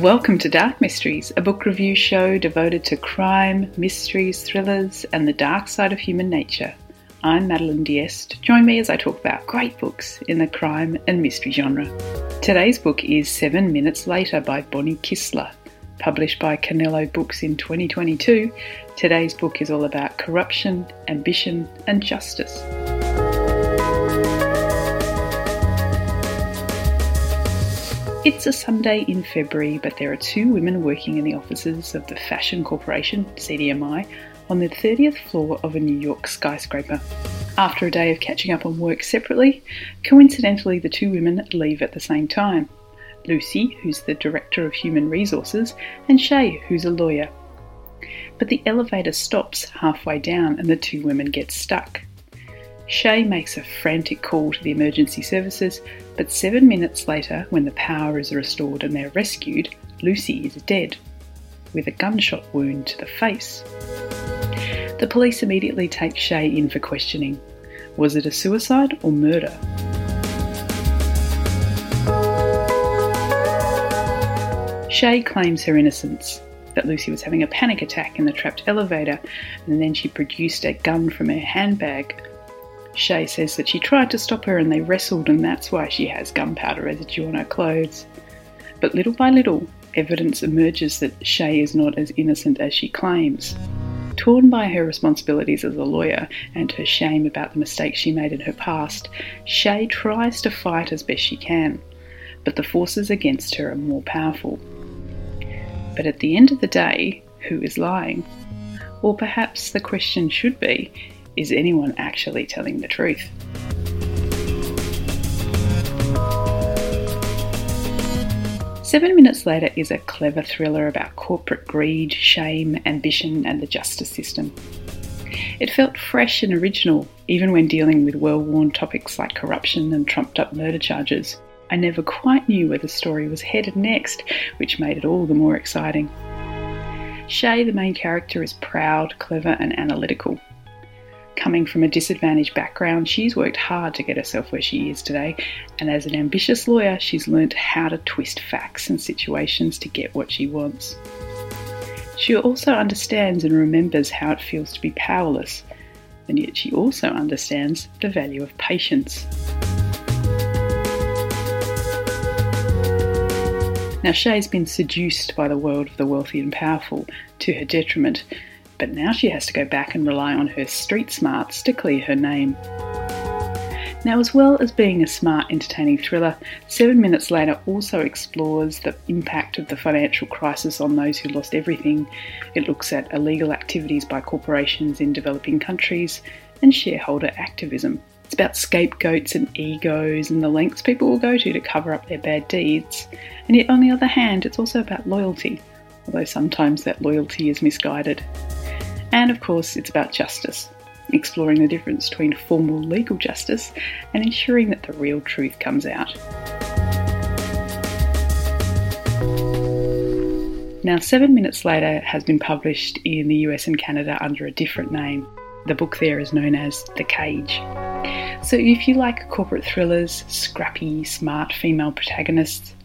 Welcome to Dark Mysteries, a book review show devoted to crime, mysteries, thrillers, and the dark side of human nature. I'm Madeline Diest. Join me as I talk about great books in the crime and mystery genre. Today's book is Seven Minutes Later by Bonnie Kistler. Published by Canelo Books in 2022, today's book is all about corruption, ambition, and justice. It's a Sunday in February, but there are two women working in the offices of the Fashion Corporation, CDMI, on the 30th floor of a New York skyscraper. After a day of catching up on work separately, coincidentally, the two women leave at the same time. Lucy, who's the Director of Human Resources, and Shay, who's a lawyer. But the elevator stops halfway down and the two women get stuck. Shay makes a frantic call to the emergency services, but seven minutes later, when the power is restored and they're rescued, Lucy is dead, with a gunshot wound to the face. The police immediately take Shay in for questioning. Was it a suicide or murder? Shay claims her innocence, that Lucy was having a panic attack in the trapped elevator, and then she produced a gun from her handbag Shay says that she tried to stop her and they wrestled, and that's why she has gunpowder residue on her clothes. But little by little, evidence emerges that Shay is not as innocent as she claims. Torn by her responsibilities as a lawyer and her shame about the mistakes she made in her past, Shay tries to fight as best she can, but the forces against her are more powerful. But at the end of the day, who is lying? Or perhaps the question should be is anyone actually telling the truth? Seven Minutes Later is a clever thriller about corporate greed, shame, ambition, and the justice system. It felt fresh and original, even when dealing with well worn topics like corruption and trumped up murder charges. I never quite knew where the story was headed next, which made it all the more exciting. Shay, the main character, is proud, clever, and analytical. Coming from a disadvantaged background, she's worked hard to get herself where she is today, and as an ambitious lawyer, she's learnt how to twist facts and situations to get what she wants. She also understands and remembers how it feels to be powerless, and yet she also understands the value of patience. Now, Shay's been seduced by the world of the wealthy and powerful to her detriment, but now she has to go back and rely on her street smarts to clear her name. Now, as well as being a smart, entertaining thriller, Seven Minutes Later also explores the impact of the financial crisis on those who lost everything. It looks at illegal activities by corporations in developing countries and shareholder activism. It's about scapegoats and egos and the lengths people will go to to cover up their bad deeds. And yet, on the other hand, it's also about loyalty, although sometimes that loyalty is misguided. And of course, it's about justice, exploring the difference between formal legal justice and ensuring that the real truth comes out. Now, Seven Minutes Later has been published in the US and Canada under a different name. The book there is known as The Cage. So, if you like corporate thrillers, scrappy, smart female protagonists,